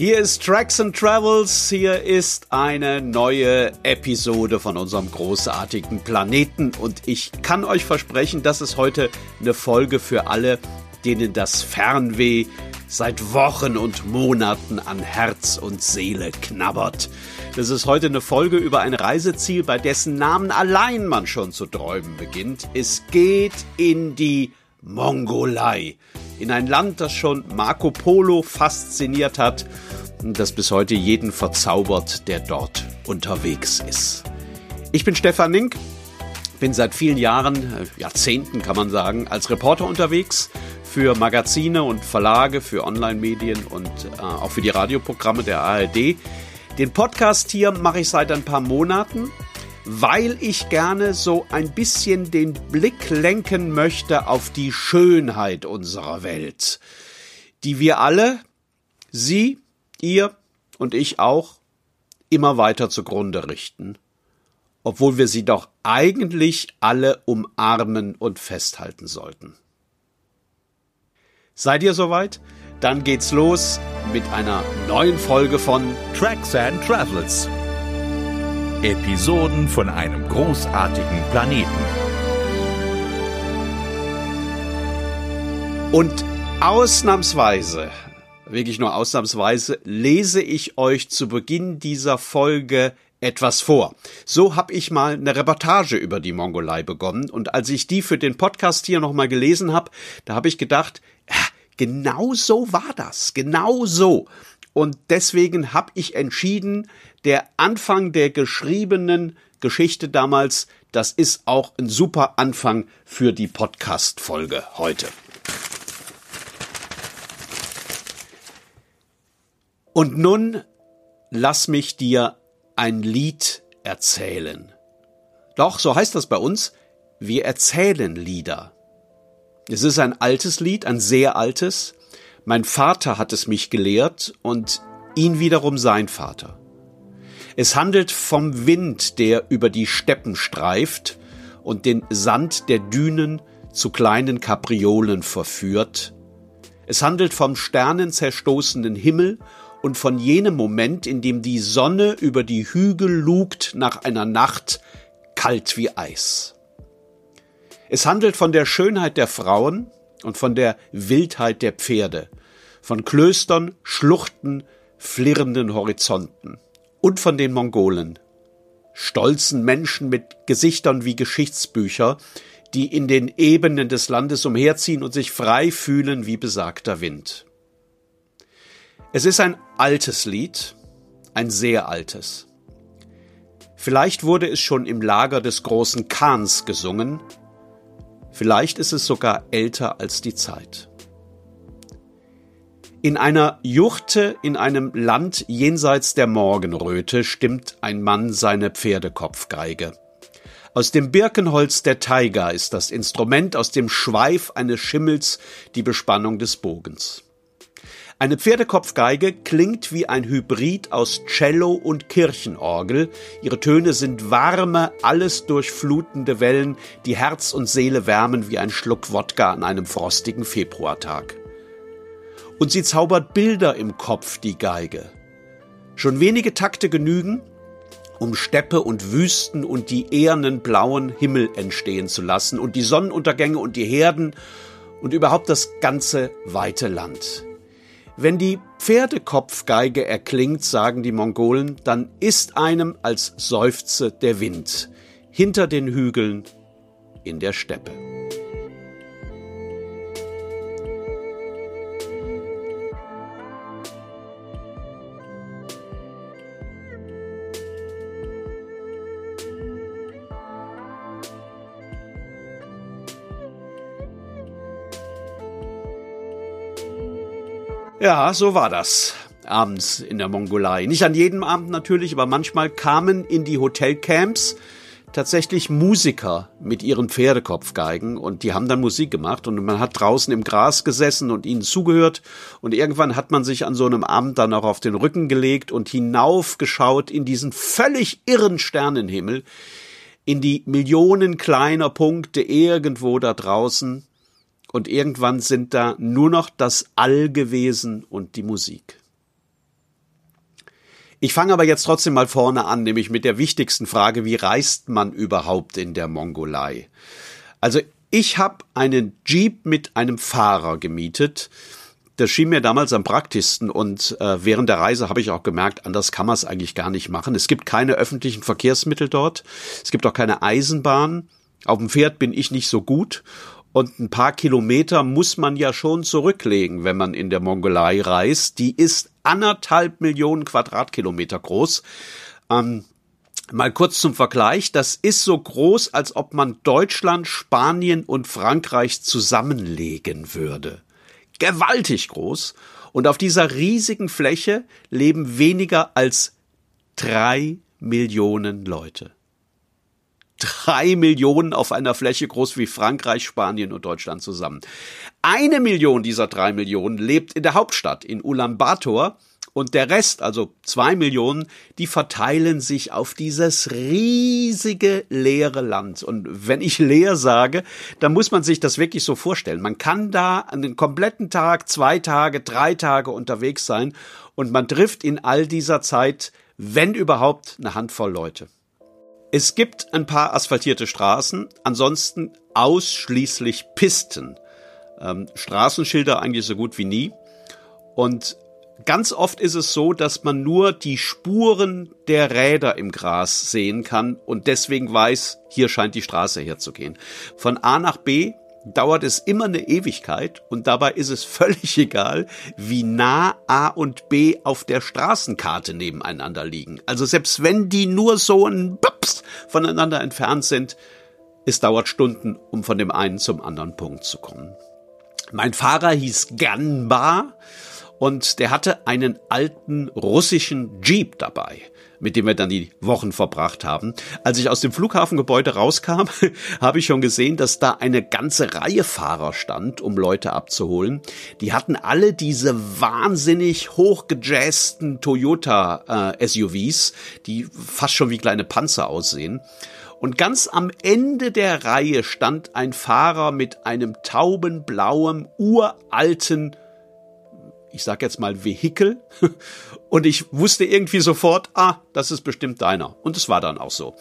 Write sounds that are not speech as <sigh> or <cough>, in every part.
Hier ist Tracks and Travels. Hier ist eine neue Episode von unserem großartigen Planeten. Und ich kann euch versprechen, das ist heute eine Folge für alle, denen das Fernweh seit Wochen und Monaten an Herz und Seele knabbert. Das ist heute eine Folge über ein Reiseziel, bei dessen Namen allein man schon zu träumen beginnt. Es geht in die Mongolei. In ein Land, das schon Marco Polo fasziniert hat und das bis heute jeden verzaubert, der dort unterwegs ist. Ich bin Stefan Nink, bin seit vielen Jahren, äh, Jahrzehnten kann man sagen, als Reporter unterwegs für Magazine und Verlage, für Online-Medien und äh, auch für die Radioprogramme der ARD. Den Podcast hier mache ich seit ein paar Monaten weil ich gerne so ein bisschen den Blick lenken möchte auf die Schönheit unserer Welt, die wir alle, Sie, ihr und ich auch, immer weiter zugrunde richten, obwohl wir sie doch eigentlich alle umarmen und festhalten sollten. Seid ihr soweit? Dann geht's los mit einer neuen Folge von Tracks and Travels Episoden von einem großartigen Planeten. Und ausnahmsweise, wirklich nur ausnahmsweise, lese ich euch zu Beginn dieser Folge etwas vor. So habe ich mal eine Reportage über die Mongolei begonnen und als ich die für den Podcast hier nochmal gelesen habe, da habe ich gedacht, ja, genau so war das, genau so. Und deswegen habe ich entschieden, der Anfang der geschriebenen Geschichte damals, das ist auch ein super Anfang für die Podcast-Folge heute. Und nun lass mich dir ein Lied erzählen. Doch, so heißt das bei uns, wir erzählen Lieder. Es ist ein altes Lied, ein sehr altes. Mein Vater hat es mich gelehrt und ihn wiederum sein Vater. Es handelt vom Wind, der über die Steppen streift und den Sand der Dünen zu kleinen Kapriolen verführt. Es handelt vom sternenzerstoßenen Himmel und von jenem Moment, in dem die Sonne über die Hügel lugt nach einer Nacht kalt wie Eis. Es handelt von der Schönheit der Frauen und von der Wildheit der Pferde, von Klöstern, Schluchten, flirrenden Horizonten und von den Mongolen. Stolzen Menschen mit Gesichtern wie Geschichtsbücher, die in den Ebenen des Landes umherziehen und sich frei fühlen wie besagter Wind. Es ist ein altes Lied, ein sehr altes. Vielleicht wurde es schon im Lager des großen Khans gesungen, vielleicht ist es sogar älter als die Zeit. In einer Juchte in einem Land jenseits der Morgenröte stimmt ein Mann seine Pferdekopfgeige. Aus dem Birkenholz der Taiga ist das Instrument, aus dem Schweif eines Schimmels die Bespannung des Bogens. Eine Pferdekopfgeige klingt wie ein Hybrid aus Cello und Kirchenorgel. Ihre Töne sind warme, alles durchflutende Wellen, die Herz und Seele wärmen wie ein Schluck Wodka an einem frostigen Februartag und sie zaubert Bilder im Kopf, die Geige. Schon wenige Takte genügen, um Steppe und Wüsten und die ehernen blauen Himmel entstehen zu lassen und die Sonnenuntergänge und die Herden und überhaupt das ganze weite Land. Wenn die Pferdekopfgeige erklingt, sagen die Mongolen, dann ist einem als seufze der Wind hinter den Hügeln in der Steppe. Ja, so war das abends in der Mongolei. Nicht an jedem Abend natürlich, aber manchmal kamen in die Hotelcamps tatsächlich Musiker mit ihren Pferdekopfgeigen und die haben dann Musik gemacht und man hat draußen im Gras gesessen und ihnen zugehört und irgendwann hat man sich an so einem Abend dann auch auf den Rücken gelegt und hinaufgeschaut in diesen völlig irren Sternenhimmel, in die Millionen kleiner Punkte irgendwo da draußen und irgendwann sind da nur noch das All gewesen und die Musik. Ich fange aber jetzt trotzdem mal vorne an, nämlich mit der wichtigsten Frage, wie reist man überhaupt in der Mongolei? Also ich habe einen Jeep mit einem Fahrer gemietet. Das schien mir damals am praktischsten und äh, während der Reise habe ich auch gemerkt, anders kann man es eigentlich gar nicht machen. Es gibt keine öffentlichen Verkehrsmittel dort, es gibt auch keine Eisenbahn. Auf dem Pferd bin ich nicht so gut und ein paar Kilometer muss man ja schon zurücklegen, wenn man in der Mongolei reist. Die ist anderthalb Millionen Quadratkilometer groß. Ähm, mal kurz zum Vergleich, das ist so groß, als ob man Deutschland, Spanien und Frankreich zusammenlegen würde. Gewaltig groß. Und auf dieser riesigen Fläche leben weniger als drei Millionen Leute. Drei Millionen auf einer Fläche groß wie Frankreich, Spanien und Deutschland zusammen. Eine Million dieser drei Millionen lebt in der Hauptstadt, in Ulaanbaatar. Und der Rest, also zwei Millionen, die verteilen sich auf dieses riesige leere Land. Und wenn ich leer sage, dann muss man sich das wirklich so vorstellen. Man kann da einen kompletten Tag, zwei Tage, drei Tage unterwegs sein und man trifft in all dieser Zeit, wenn überhaupt, eine Handvoll Leute. Es gibt ein paar asphaltierte Straßen, ansonsten ausschließlich Pisten. Ähm, Straßenschilder eigentlich so gut wie nie. Und ganz oft ist es so, dass man nur die Spuren der Räder im Gras sehen kann und deswegen weiß, hier scheint die Straße herzugehen. Von A nach B dauert es immer eine Ewigkeit und dabei ist es <laughs> völlig egal, wie nah A und B auf der Straßenkarte nebeneinander liegen. Also selbst wenn die nur so ein Bups voneinander entfernt sind, es dauert Stunden, um von dem einen zum anderen Punkt zu kommen. Mein Fahrer hieß Ganba und der hatte einen alten russischen Jeep dabei mit dem wir dann die Wochen verbracht haben. Als ich aus dem Flughafengebäude rauskam, <laughs> habe ich schon gesehen, dass da eine ganze Reihe Fahrer stand, um Leute abzuholen. Die hatten alle diese wahnsinnig hochgejazzten Toyota äh, SUVs, die fast schon wie kleine Panzer aussehen. Und ganz am Ende der Reihe stand ein Fahrer mit einem taubenblauen, uralten ich sag jetzt mal Vehikel <laughs> und ich wusste irgendwie sofort, ah, das ist bestimmt deiner. Und es war dann auch so.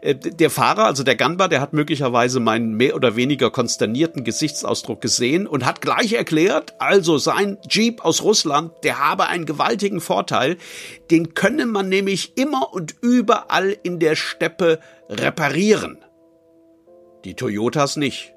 Äh, der Fahrer, also der Ganba, der hat möglicherweise meinen mehr oder weniger konsternierten Gesichtsausdruck gesehen und hat gleich erklärt, also sein Jeep aus Russland, der habe einen gewaltigen Vorteil, den könne man nämlich immer und überall in der Steppe reparieren. Die Toyotas nicht.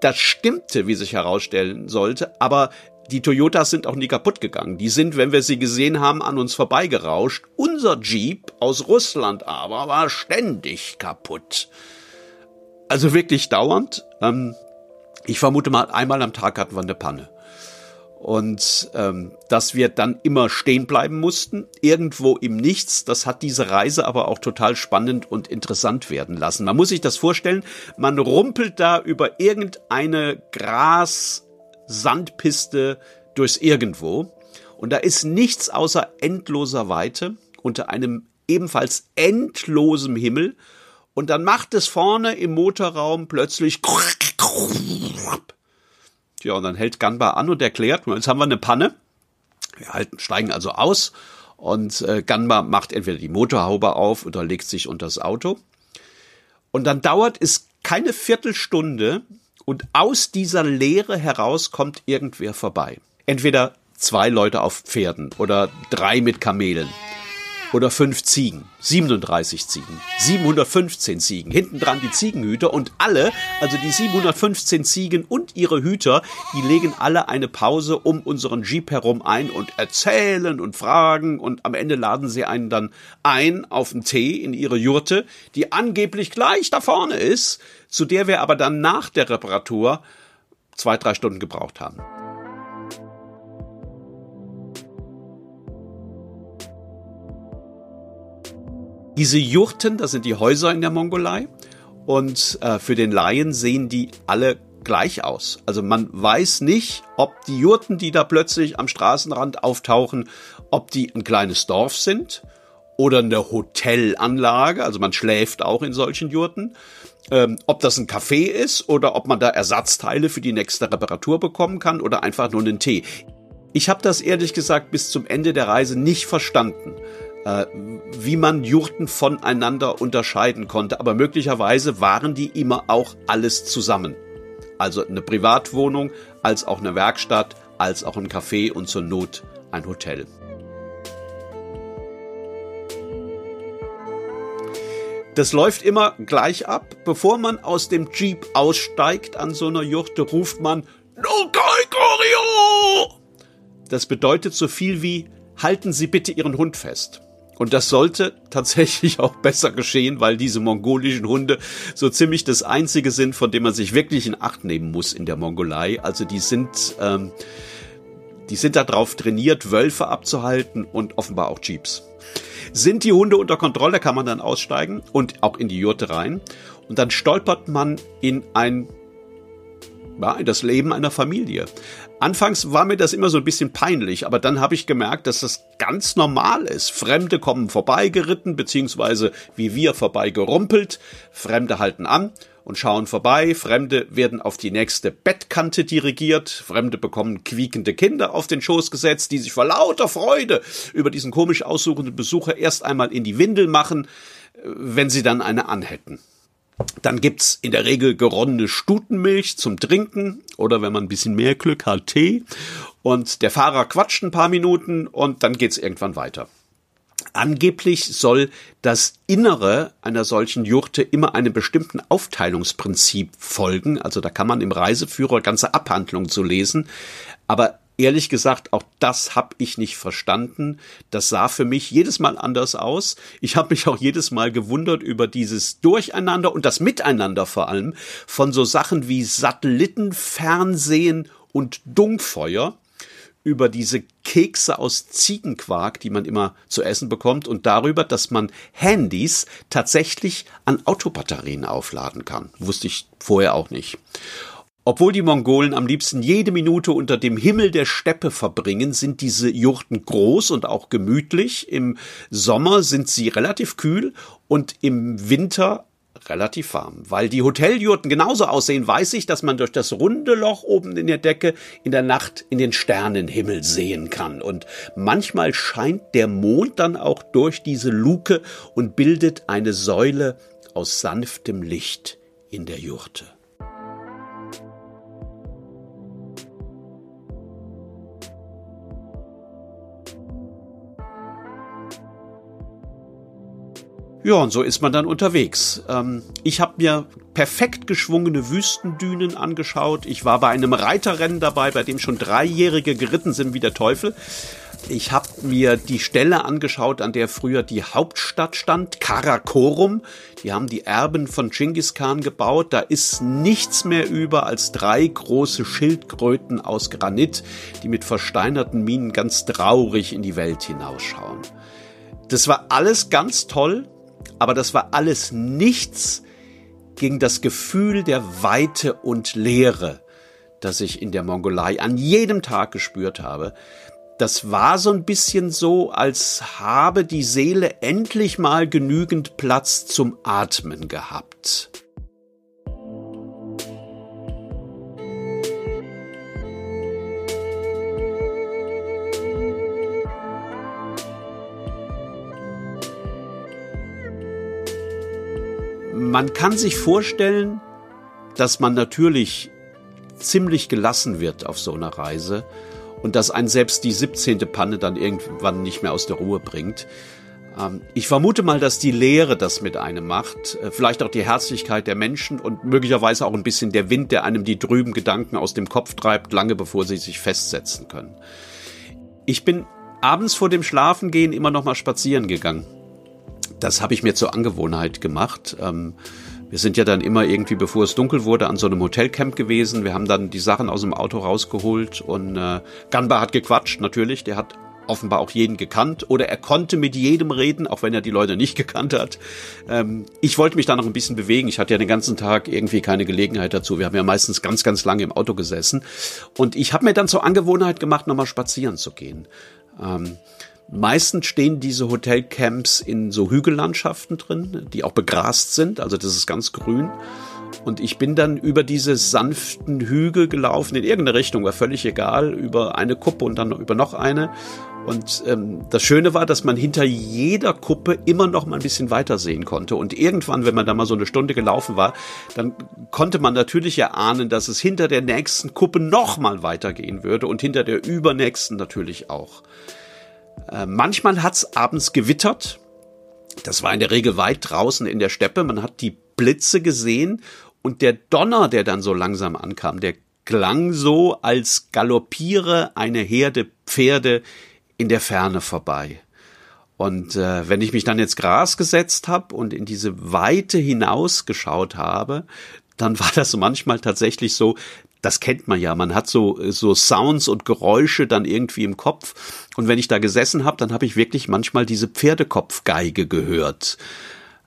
Das stimmte, wie sich herausstellen sollte, aber die Toyotas sind auch nie kaputt gegangen. Die sind, wenn wir sie gesehen haben, an uns vorbeigerauscht. Unser Jeep aus Russland aber war ständig kaputt. Also wirklich dauernd. Ähm, ich vermute mal, einmal am Tag hatten wir eine Panne. Und ähm, dass wir dann immer stehen bleiben mussten, irgendwo im Nichts, das hat diese Reise aber auch total spannend und interessant werden lassen. Man muss sich das vorstellen, man rumpelt da über irgendeine Gras, Sandpiste durchs Irgendwo. Und da ist nichts außer endloser Weite unter einem ebenfalls endlosen Himmel. Und dann macht es vorne im Motorraum plötzlich. Ja, und dann hält Ganba an und erklärt, jetzt haben wir eine Panne. Wir halten, steigen also aus und äh, Ganba macht entweder die Motorhaube auf oder legt sich unter das Auto. Und dann dauert es keine Viertelstunde, und aus dieser Leere heraus kommt irgendwer vorbei. Entweder zwei Leute auf Pferden oder drei mit Kamelen oder fünf Ziegen, 37 Ziegen, 715 Ziegen, hinten dran die Ziegenhüter und alle, also die 715 Ziegen und ihre Hüter, die legen alle eine Pause um unseren Jeep herum ein und erzählen und fragen und am Ende laden sie einen dann ein auf einen Tee in ihre Jurte, die angeblich gleich da vorne ist, zu der wir aber dann nach der Reparatur zwei, drei Stunden gebraucht haben. Diese Jurten, das sind die Häuser in der Mongolei. Und äh, für den Laien sehen die alle gleich aus. Also man weiß nicht, ob die Jurten, die da plötzlich am Straßenrand auftauchen, ob die ein kleines Dorf sind oder eine Hotelanlage. Also man schläft auch in solchen Jurten. Ähm, ob das ein Café ist oder ob man da Ersatzteile für die nächste Reparatur bekommen kann oder einfach nur einen Tee. Ich habe das ehrlich gesagt bis zum Ende der Reise nicht verstanden, wie man Jurten voneinander unterscheiden konnte. Aber möglicherweise waren die immer auch alles zusammen. Also eine Privatwohnung, als auch eine Werkstatt, als auch ein Café und zur Not ein Hotel. Das läuft immer gleich ab. Bevor man aus dem Jeep aussteigt an so einer Jurte, ruft man No Corio! Das bedeutet so viel wie halten Sie bitte Ihren Hund fest. Und das sollte tatsächlich auch besser geschehen, weil diese mongolischen Hunde so ziemlich das einzige sind, von dem man sich wirklich in Acht nehmen muss in der Mongolei. Also die sind, ähm, die sind darauf trainiert, Wölfe abzuhalten und offenbar auch Jeeps. Sind die Hunde unter Kontrolle, kann man dann aussteigen und auch in die Jurte rein. Und dann stolpert man in ein ja, in das Leben einer Familie. Anfangs war mir das immer so ein bisschen peinlich, aber dann habe ich gemerkt, dass das ganz normal ist. Fremde kommen vorbeigeritten, beziehungsweise wie wir vorbeigerumpelt. Fremde halten an und schauen vorbei. Fremde werden auf die nächste Bettkante dirigiert. Fremde bekommen quiekende Kinder auf den Schoß gesetzt, die sich vor lauter Freude über diesen komisch aussuchenden Besucher erst einmal in die Windel machen, wenn sie dann eine anhätten. Dann gibt's in der Regel geronnene Stutenmilch zum Trinken oder wenn man ein bisschen mehr Glück hat, Tee. Und der Fahrer quatscht ein paar Minuten und dann geht's irgendwann weiter. Angeblich soll das Innere einer solchen Jurte immer einem bestimmten Aufteilungsprinzip folgen. Also da kann man im Reiseführer ganze Abhandlungen zu lesen. Aber ehrlich gesagt, auch das habe ich nicht verstanden. Das sah für mich jedes Mal anders aus. Ich habe mich auch jedes Mal gewundert über dieses Durcheinander und das Miteinander vor allem von so Sachen wie Satellitenfernsehen und Dunkfeuer über diese Kekse aus Ziegenquark, die man immer zu essen bekommt und darüber, dass man Handys tatsächlich an Autobatterien aufladen kann. Wusste ich vorher auch nicht. Obwohl die Mongolen am liebsten jede Minute unter dem Himmel der Steppe verbringen, sind diese Jurten groß und auch gemütlich. Im Sommer sind sie relativ kühl und im Winter relativ warm. Weil die Hoteljurten genauso aussehen, weiß ich, dass man durch das runde Loch oben in der Decke in der Nacht in den Sternenhimmel sehen kann. Und manchmal scheint der Mond dann auch durch diese Luke und bildet eine Säule aus sanftem Licht in der Jurte. Ja, und so ist man dann unterwegs. Ähm, ich habe mir perfekt geschwungene Wüstendünen angeschaut. Ich war bei einem Reiterrennen dabei, bei dem schon Dreijährige geritten sind wie der Teufel. Ich habe mir die Stelle angeschaut, an der früher die Hauptstadt stand, Karakorum. Die haben die Erben von Genghis Khan gebaut. Da ist nichts mehr über als drei große Schildkröten aus Granit, die mit versteinerten Minen ganz traurig in die Welt hinausschauen. Das war alles ganz toll aber das war alles nichts gegen das Gefühl der Weite und Leere, das ich in der Mongolei an jedem Tag gespürt habe. Das war so ein bisschen so, als habe die Seele endlich mal genügend Platz zum Atmen gehabt. Man kann sich vorstellen, dass man natürlich ziemlich gelassen wird auf so einer Reise und dass einen selbst die 17. Panne dann irgendwann nicht mehr aus der Ruhe bringt. Ähm, ich vermute mal, dass die Lehre das mit einem macht, äh, vielleicht auch die Herzlichkeit der Menschen und möglicherweise auch ein bisschen der Wind, der einem die trüben Gedanken aus dem Kopf treibt, lange bevor sie sich festsetzen können. Ich bin abends vor dem Schlafengehen immer noch mal spazieren gegangen das habe ich mir zur Angewohnheit gemacht. Ähm, wir sind ja dann immer irgendwie, bevor es dunkel wurde, an so einem Hotelcamp gewesen. Wir haben dann die Sachen aus dem Auto rausgeholt und äh, Ganba hat gequatscht, natürlich. Der hat offenbar auch jeden gekannt oder er konnte mit jedem reden, auch wenn er die Leute nicht gekannt hat. Ähm, ich wollte mich da noch ein bisschen bewegen. Ich hatte ja den ganzen Tag irgendwie keine Gelegenheit dazu. Wir haben ja meistens ganz, ganz lange im Auto gesessen. Und ich habe mir dann zur Angewohnheit gemacht, nochmal spazieren zu gehen. Ähm, Meistens stehen diese Hotelcamps in so Hügellandschaften drin, die auch begrast sind, also das ist ganz grün. Und ich bin dann über diese sanften Hügel gelaufen, in irgendeine Richtung, war völlig egal, über eine Kuppe und dann über noch eine. Und ähm, das Schöne war, dass man hinter jeder Kuppe immer noch mal ein bisschen weiter sehen konnte. Und irgendwann, wenn man da mal so eine Stunde gelaufen war, dann konnte man natürlich erahnen, dass es hinter der nächsten Kuppe noch mal weitergehen würde und hinter der übernächsten natürlich auch. Äh, manchmal hat's abends gewittert. Das war in der Regel weit draußen in der Steppe. Man hat die Blitze gesehen und der Donner, der dann so langsam ankam, der klang so, als galoppiere eine Herde Pferde in der Ferne vorbei. Und äh, wenn ich mich dann ins Gras gesetzt habe und in diese Weite hinausgeschaut habe, dann war das manchmal tatsächlich so, das kennt man ja, man hat so so Sounds und Geräusche dann irgendwie im Kopf und wenn ich da gesessen habe, dann habe ich wirklich manchmal diese Pferdekopfgeige gehört.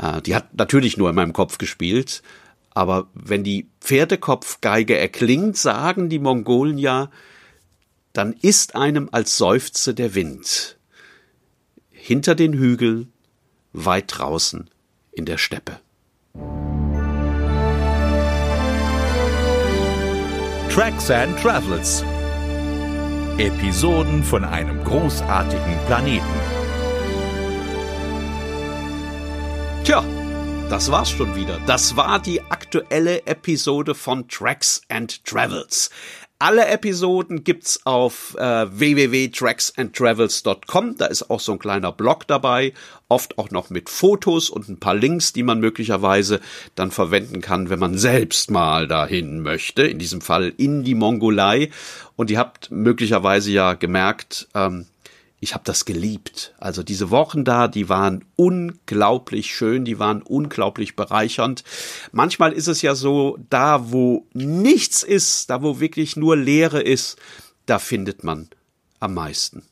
Äh, die hat natürlich nur in meinem Kopf gespielt, aber wenn die Pferdekopfgeige erklingt, sagen die Mongolen ja, dann ist einem als Seufze der Wind. Hinter den Hügeln, weit draußen in der Steppe. Tracks and Travels. Episoden von einem großartigen Planeten. Tja, das war's schon wieder. Das war die aktuelle Episode von Tracks and Travels. Alle Episoden gibt's auf äh, www.tracksandtravels.com. Da ist auch so ein kleiner Blog dabei, oft auch noch mit Fotos und ein paar Links, die man möglicherweise dann verwenden kann, wenn man selbst mal dahin möchte. In diesem Fall in die Mongolei. Und ihr habt möglicherweise ja gemerkt, ähm, ich habe das geliebt. Also diese Wochen da, die waren unglaublich schön, die waren unglaublich bereichernd. Manchmal ist es ja so, da wo nichts ist, da wo wirklich nur Leere ist, da findet man am meisten.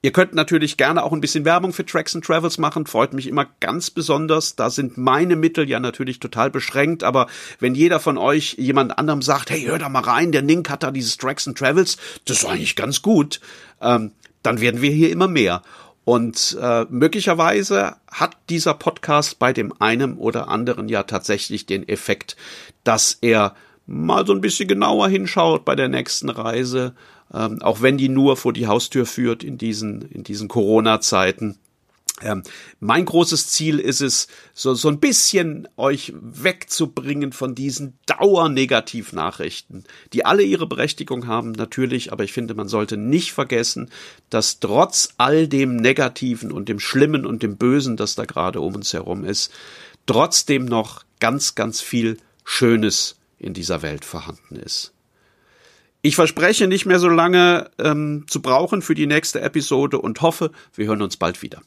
Ihr könnt natürlich gerne auch ein bisschen Werbung für Tracks and Travels machen, freut mich immer ganz besonders. Da sind meine Mittel ja natürlich total beschränkt, aber wenn jeder von euch jemand anderem sagt, hey, hör da mal rein, der Nink hat da dieses Tracks and Travels, das ist eigentlich ganz gut, ähm, dann werden wir hier immer mehr. Und äh, möglicherweise hat dieser Podcast bei dem einen oder anderen ja tatsächlich den Effekt, dass er mal so ein bisschen genauer hinschaut bei der nächsten Reise, ähm, auch wenn die nur vor die Haustür führt in diesen, in diesen Corona-Zeiten. Ähm, mein großes Ziel ist es, so, so ein bisschen euch wegzubringen von diesen Dauernegativnachrichten, die alle ihre Berechtigung haben, natürlich, aber ich finde, man sollte nicht vergessen, dass trotz all dem Negativen und dem Schlimmen und dem Bösen, das da gerade um uns herum ist, trotzdem noch ganz, ganz viel Schönes in dieser Welt vorhanden ist. Ich verspreche nicht mehr so lange ähm, zu brauchen für die nächste Episode und hoffe, wir hören uns bald wieder.